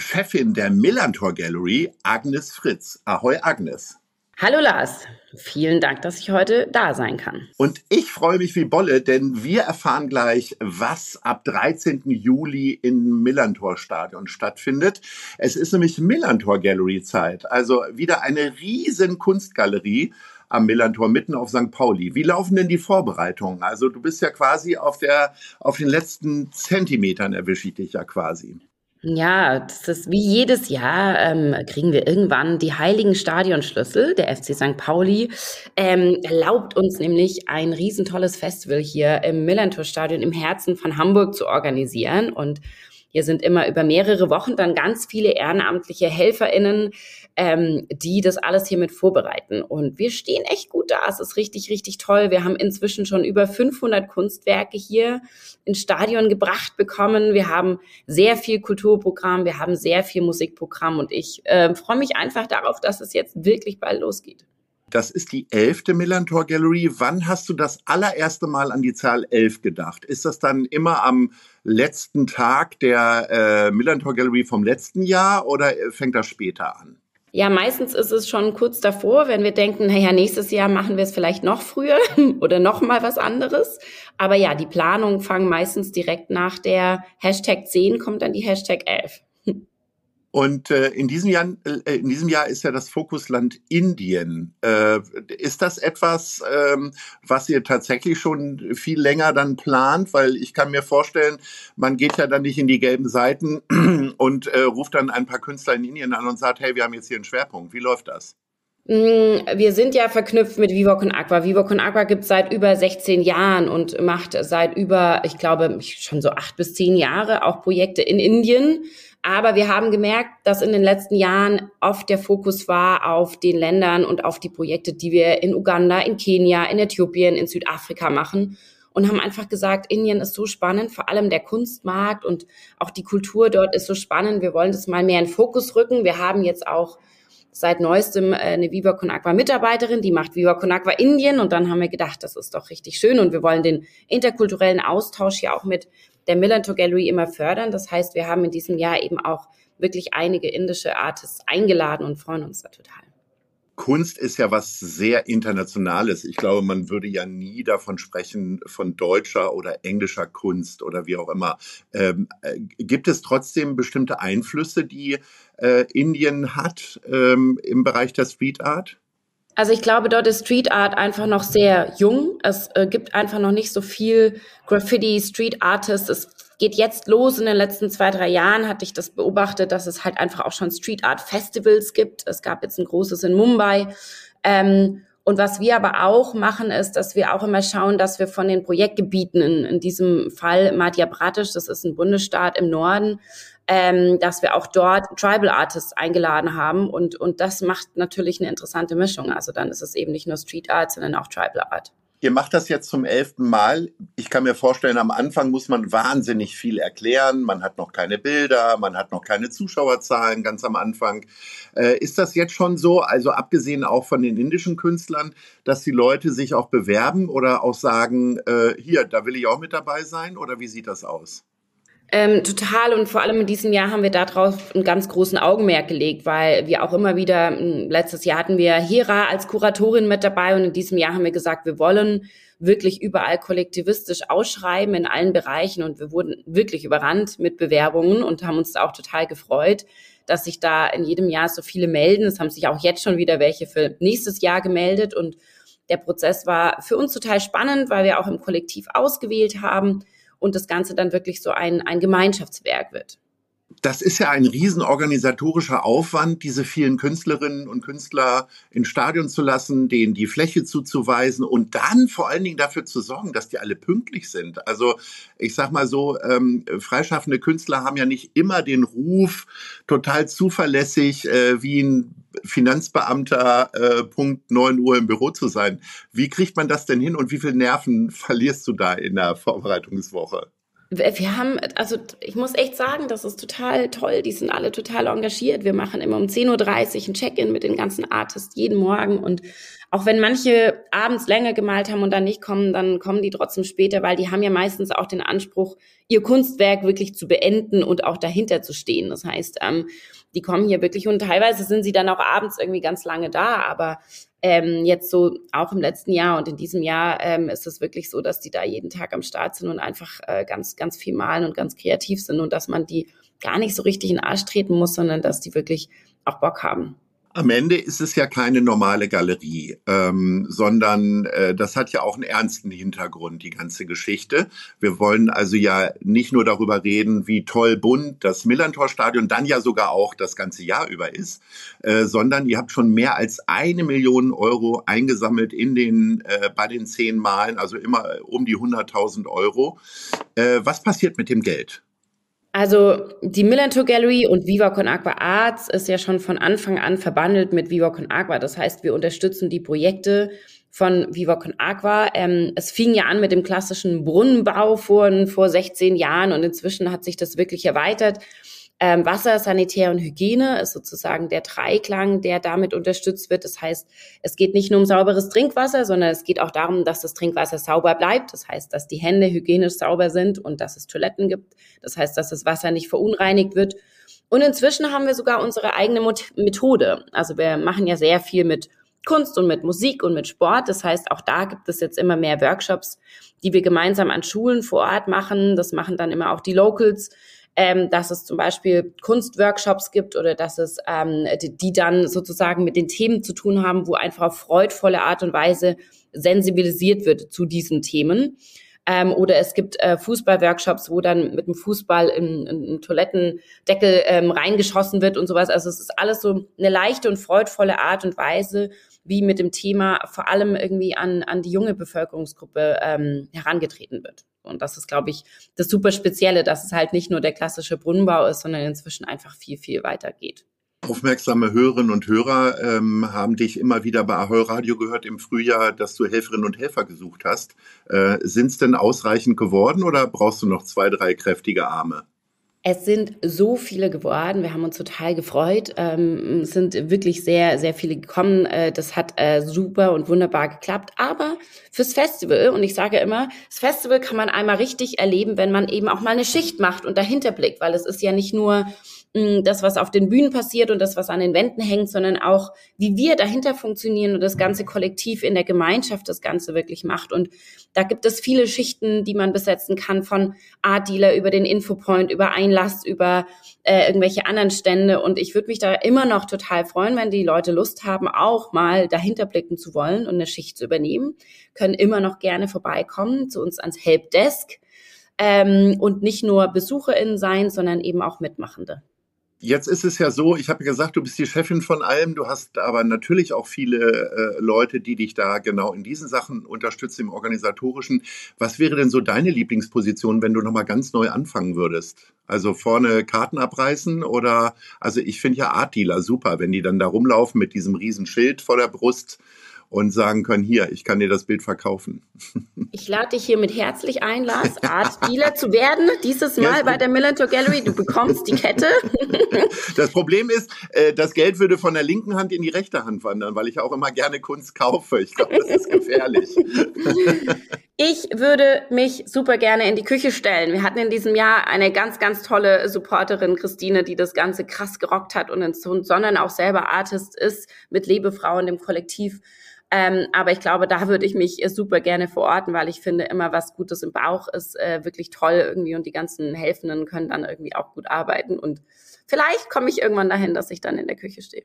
Chefin der Millantor Gallery, Agnes Fritz. Ahoi, Agnes. Hallo Lars, vielen Dank, dass ich heute da sein kann. Und ich freue mich wie Bolle, denn wir erfahren gleich, was ab 13. Juli im Millantor Stadion stattfindet. Es ist nämlich Millantor Gallery Zeit, also wieder eine riesen Kunstgalerie am Millantor mitten auf St. Pauli. Wie laufen denn die Vorbereitungen? Also du bist ja quasi auf der, auf den letzten Zentimetern erwische ich dich ja quasi. Ja, das ist wie jedes Jahr ähm, kriegen wir irgendwann die heiligen Stadionschlüssel. Der FC St. Pauli ähm, erlaubt uns nämlich ein riesentolles Festival hier im Millantor-Stadion im Herzen von Hamburg zu organisieren. Und hier sind immer über mehrere Wochen dann ganz viele ehrenamtliche HelferInnen, ähm, die das alles hier mit vorbereiten. Und wir stehen echt gut da. Es ist richtig, richtig toll. Wir haben inzwischen schon über 500 Kunstwerke hier ins Stadion gebracht bekommen. Wir haben sehr viel Kulturprogramm, wir haben sehr viel Musikprogramm und ich äh, freue mich einfach darauf, dass es jetzt wirklich bald losgeht. Das ist die elfte Millantor Gallery. Wann hast du das allererste Mal an die Zahl elf gedacht? Ist das dann immer am letzten Tag der äh, Millantor Gallery vom letzten Jahr oder äh, fängt das später an? Ja, meistens ist es schon kurz davor, wenn wir denken, naja, nächstes Jahr machen wir es vielleicht noch früher oder noch mal was anderes. Aber ja, die Planungen fangen meistens direkt nach der Hashtag 10 kommt dann die Hashtag 11. Und äh, in, diesem Jahr, äh, in diesem Jahr ist ja das Fokusland Indien. Äh, ist das etwas, ähm, was ihr tatsächlich schon viel länger dann plant? Weil ich kann mir vorstellen, man geht ja dann nicht in die gelben Seiten und äh, ruft dann ein paar Künstler in Indien an und sagt, hey, wir haben jetzt hier einen Schwerpunkt. Wie läuft das? Mm, wir sind ja verknüpft mit Vivo Con Aqua. Vivo Con Aqua gibt es seit über 16 Jahren und macht seit über, ich glaube, schon so acht bis zehn Jahre auch Projekte in Indien aber wir haben gemerkt, dass in den letzten Jahren oft der Fokus war auf den Ländern und auf die Projekte, die wir in Uganda, in Kenia, in Äthiopien, in Südafrika machen und haben einfach gesagt, Indien ist so spannend, vor allem der Kunstmarkt und auch die Kultur dort ist so spannend. Wir wollen das mal mehr in Fokus rücken. Wir haben jetzt auch seit neuestem äh, eine Viva Con Aqua Mitarbeiterin, die macht Viva Con Aqua Indien und dann haben wir gedacht, das ist doch richtig schön und wir wollen den interkulturellen Austausch hier auch mit der Millantor Gallery immer fördern. Das heißt, wir haben in diesem Jahr eben auch wirklich einige indische Artists eingeladen und freuen uns da total. Kunst ist ja was sehr Internationales. Ich glaube, man würde ja nie davon sprechen, von deutscher oder englischer Kunst oder wie auch immer. Ähm, äh, gibt es trotzdem bestimmte Einflüsse, die äh, Indien hat ähm, im Bereich der Street Art? Also ich glaube, dort ist Street Art einfach noch sehr jung. Es äh, gibt einfach noch nicht so viel Graffiti, Street Artists. Es geht jetzt los. In den letzten zwei, drei Jahren hatte ich das beobachtet, dass es halt einfach auch schon Street Art Festivals gibt. Es gab jetzt ein großes in Mumbai. Ähm, und was wir aber auch machen, ist, dass wir auch immer schauen, dass wir von den Projektgebieten, in, in diesem Fall Madhya Pradesh, das ist ein Bundesstaat im Norden, ähm, dass wir auch dort Tribal Artists eingeladen haben und, und das macht natürlich eine interessante Mischung. Also dann ist es eben nicht nur Street Art, sondern auch Tribal Art. Ihr macht das jetzt zum elften Mal. Ich kann mir vorstellen, am Anfang muss man wahnsinnig viel erklären. Man hat noch keine Bilder, man hat noch keine Zuschauerzahlen ganz am Anfang. Äh, ist das jetzt schon so, also abgesehen auch von den indischen Künstlern, dass die Leute sich auch bewerben oder auch sagen, äh, hier, da will ich auch mit dabei sein? Oder wie sieht das aus? Ähm, total und vor allem in diesem Jahr haben wir darauf einen ganz großen Augenmerk gelegt, weil wir auch immer wieder, hm, letztes Jahr hatten wir Hera als Kuratorin mit dabei und in diesem Jahr haben wir gesagt, wir wollen wirklich überall kollektivistisch ausschreiben in allen Bereichen und wir wurden wirklich überrannt mit Bewerbungen und haben uns da auch total gefreut, dass sich da in jedem Jahr so viele melden. Es haben sich auch jetzt schon wieder welche für nächstes Jahr gemeldet und der Prozess war für uns total spannend, weil wir auch im Kollektiv ausgewählt haben und das Ganze dann wirklich so ein, ein Gemeinschaftswerk wird. Das ist ja ein riesenorganisatorischer Aufwand, diese vielen Künstlerinnen und Künstler ins Stadion zu lassen, denen die Fläche zuzuweisen und dann vor allen Dingen dafür zu sorgen, dass die alle pünktlich sind. Also ich sag mal so, ähm, freischaffende Künstler haben ja nicht immer den Ruf, total zuverlässig äh, wie ein Finanzbeamter äh, Punkt 9 Uhr im Büro zu sein. Wie kriegt man das denn hin und wie viel Nerven verlierst du da in der Vorbereitungswoche? Wir haben, also ich muss echt sagen, das ist total toll. Die sind alle total engagiert. Wir machen immer um 10.30 Uhr ein Check-in mit den ganzen Artists jeden Morgen. Und auch wenn manche abends länger gemalt haben und dann nicht kommen, dann kommen die trotzdem später, weil die haben ja meistens auch den Anspruch, ihr Kunstwerk wirklich zu beenden und auch dahinter zu stehen. Das heißt, ähm, die kommen hier wirklich und teilweise sind sie dann auch abends irgendwie ganz lange da, aber ähm, jetzt so auch im letzten Jahr und in diesem Jahr ähm, ist es wirklich so, dass die da jeden Tag am Start sind und einfach äh, ganz, ganz viel malen und ganz kreativ sind und dass man die gar nicht so richtig in den Arsch treten muss, sondern dass die wirklich auch Bock haben. Am Ende ist es ja keine normale Galerie, ähm, sondern äh, das hat ja auch einen ernsten Hintergrund, die ganze Geschichte. Wir wollen also ja nicht nur darüber reden, wie toll bunt das Millantor-Stadion dann ja sogar auch das ganze Jahr über ist, äh, sondern ihr habt schon mehr als eine Million Euro eingesammelt in den äh, bei den zehn Malen, also immer um die 100.000 Euro. Äh, was passiert mit dem Geld? Also die Millantor Gallery und Viva Con Agua Arts ist ja schon von Anfang an verbandelt mit Viva Con Agua. Das heißt, wir unterstützen die Projekte von Viva Con Agua. Ähm, es fing ja an mit dem klassischen Brunnenbau vor, vor 16 Jahren und inzwischen hat sich das wirklich erweitert. Ähm, Wasser, Sanitär und Hygiene ist sozusagen der Dreiklang, der damit unterstützt wird. Das heißt, es geht nicht nur um sauberes Trinkwasser, sondern es geht auch darum, dass das Trinkwasser sauber bleibt. Das heißt, dass die Hände hygienisch sauber sind und dass es Toiletten gibt. Das heißt, dass das Wasser nicht verunreinigt wird. Und inzwischen haben wir sogar unsere eigene Methode. Also wir machen ja sehr viel mit Kunst und mit Musik und mit Sport. Das heißt, auch da gibt es jetzt immer mehr Workshops, die wir gemeinsam an Schulen vor Ort machen. Das machen dann immer auch die Locals ähm, dass es zum Beispiel Kunstworkshops gibt oder dass es ähm, die, die dann sozusagen mit den Themen zu tun haben, wo einfach auf freudvolle Art und Weise sensibilisiert wird zu diesen Themen. Ähm, oder es gibt äh, Fußballworkshops, wo dann mit dem Fußball in, in, in Toilettendeckel ähm, reingeschossen wird und sowas. Also es ist alles so eine leichte und freudvolle Art und Weise, wie mit dem Thema vor allem irgendwie an, an die junge Bevölkerungsgruppe ähm, herangetreten wird. Und das ist, glaube ich, das super Spezielle, dass es halt nicht nur der klassische Brunnenbau ist, sondern inzwischen einfach viel, viel weiter geht. Aufmerksame Hörerinnen und Hörer ähm, haben dich immer wieder bei Ahoi Radio gehört im Frühjahr, dass du Helferinnen und Helfer gesucht hast. Äh, Sind es denn ausreichend geworden oder brauchst du noch zwei, drei kräftige Arme? Es sind so viele geworden. Wir haben uns total gefreut. Ähm, es sind wirklich sehr, sehr viele gekommen. Äh, das hat äh, super und wunderbar geklappt. Aber fürs Festival, und ich sage immer, das Festival kann man einmal richtig erleben, wenn man eben auch mal eine Schicht macht und dahinter blickt, weil es ist ja nicht nur das, was auf den Bühnen passiert und das, was an den Wänden hängt, sondern auch, wie wir dahinter funktionieren und das ganze Kollektiv in der Gemeinschaft das Ganze wirklich macht. Und da gibt es viele Schichten, die man besetzen kann, von Art Dealer über den Infopoint, über Einlass, über äh, irgendwelche anderen Stände. Und ich würde mich da immer noch total freuen, wenn die Leute Lust haben, auch mal dahinter blicken zu wollen und eine Schicht zu übernehmen, können immer noch gerne vorbeikommen zu uns ans Helpdesk. Ähm, und nicht nur BesucherInnen sein, sondern eben auch Mitmachende. Jetzt ist es ja so, ich habe gesagt, du bist die Chefin von allem, du hast aber natürlich auch viele äh, Leute, die dich da genau in diesen Sachen unterstützen, im organisatorischen. Was wäre denn so deine Lieblingsposition, wenn du nochmal ganz neu anfangen würdest? Also vorne Karten abreißen oder, also ich finde ja Art Dealer super, wenn die dann da rumlaufen mit diesem riesen Schild vor der Brust und sagen können, hier, ich kann dir das Bild verkaufen. Ich lade dich hiermit herzlich ein, Lars, Art Dealer zu werden. Dieses Mal ja, bei der Millantor Gallery. Du bekommst die Kette. Das Problem ist, äh, das Geld würde von der linken Hand in die rechte Hand wandern, weil ich auch immer gerne Kunst kaufe. Ich glaube, das ist gefährlich. Ich würde mich super gerne in die Küche stellen. Wir hatten in diesem Jahr eine ganz, ganz tolle Supporterin, Christine, die das Ganze krass gerockt hat und sondern auch selber Artist ist mit Lebefrauen, dem Kollektiv. Ähm, aber ich glaube, da würde ich mich super gerne verorten, weil ich finde, immer was Gutes im Bauch ist äh, wirklich toll irgendwie und die ganzen Helfenden können dann irgendwie auch gut arbeiten. Und vielleicht komme ich irgendwann dahin, dass ich dann in der Küche stehe.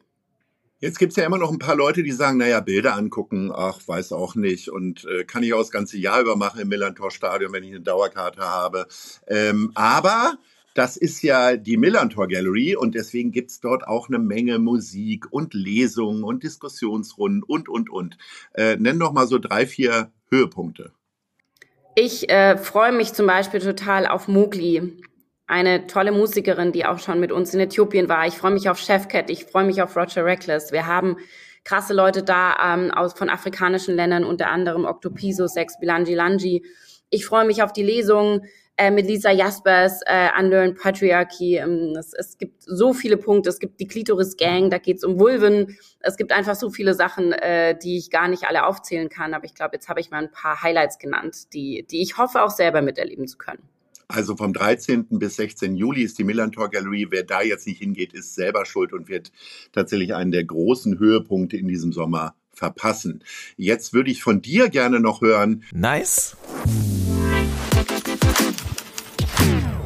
Jetzt gibt's ja immer noch ein paar Leute, die sagen, naja, Bilder angucken, ach, weiß auch nicht. Und äh, kann ich auch das ganze Jahr über machen im Millantor-Stadion, wenn ich eine Dauerkarte habe. Ähm, aber Das ist ja die Millantor Gallery und deswegen gibt's dort auch eine Menge Musik und Lesungen und Diskussionsrunden und, und, und. Äh, nenn doch mal so drei, vier Höhepunkte. Ich äh, freue mich zum Beispiel total auf Mowgli, eine tolle Musikerin, die auch schon mit uns in Äthiopien war. Ich freue mich auf Chefcat, ich freue mich auf Roger Reckless. Wir haben krasse Leute da ähm, aus, von afrikanischen Ländern, unter anderem Octopiso, Sex, Bilangi Langi. Ich freue mich auf die Lesung äh, mit Lisa Jaspers, äh, Unlearn Patriarchy. Ähm, es, es, gibt so viele Punkte. Es gibt die Klitoris Gang, da geht es um Vulven. Es gibt einfach so viele Sachen, äh, die ich gar nicht alle aufzählen kann. Aber ich glaube, jetzt habe ich mal ein paar Highlights genannt, die, die ich hoffe auch selber miterleben zu können. Also vom 13. bis 16. Juli ist die Millantor Gallery. Wer da jetzt nicht hingeht, ist selber schuld und wird tatsächlich einen der großen Höhepunkte in diesem Sommer verpassen. Jetzt würde ich von dir gerne noch hören. Nice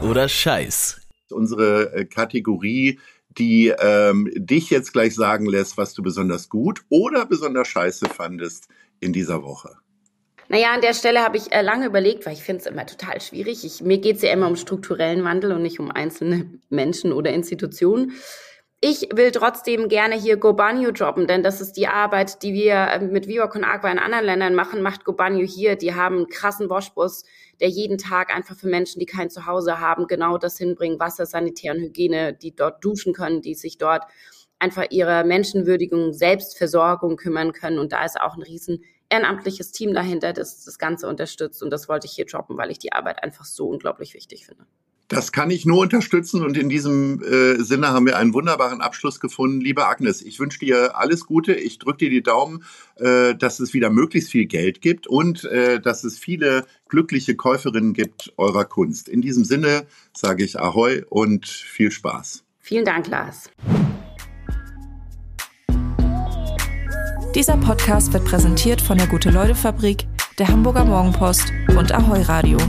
oder Scheiß. Unsere äh, Kategorie, die ähm, dich jetzt gleich sagen lässt, was du besonders gut oder besonders scheiße fandest in dieser Woche. Naja, an der Stelle habe ich äh, lange überlegt, weil ich finde es immer total schwierig. Ich, mir geht es ja immer um strukturellen Wandel und nicht um einzelne Menschen oder Institutionen. Ich will trotzdem gerne hier Gobanio droppen, denn das ist die Arbeit, die wir äh, mit Viva Con Agua in anderen Ländern machen, macht Gobanio hier. Die haben einen krassen Waschbus, der jeden Tag einfach für Menschen, die kein Zuhause haben, genau das hinbringen, Wasser, Sanitär und Hygiene, die dort duschen können, die sich dort einfach ihrer Menschenwürdigung, Selbstversorgung kümmern können. Und da ist auch ein riesen ehrenamtliches Team dahinter, das das Ganze unterstützt. Und das wollte ich hier droppen, weil ich die Arbeit einfach so unglaublich wichtig finde. Das kann ich nur unterstützen und in diesem äh, Sinne haben wir einen wunderbaren Abschluss gefunden. Liebe Agnes, ich wünsche dir alles Gute. Ich drücke dir die Daumen, äh, dass es wieder möglichst viel Geld gibt und äh, dass es viele glückliche Käuferinnen gibt eurer Kunst. In diesem Sinne sage ich Ahoi und viel Spaß. Vielen Dank, Lars. Dieser Podcast wird präsentiert von der Gute-Leute-Fabrik, der Hamburger Morgenpost und Ahoi Radio.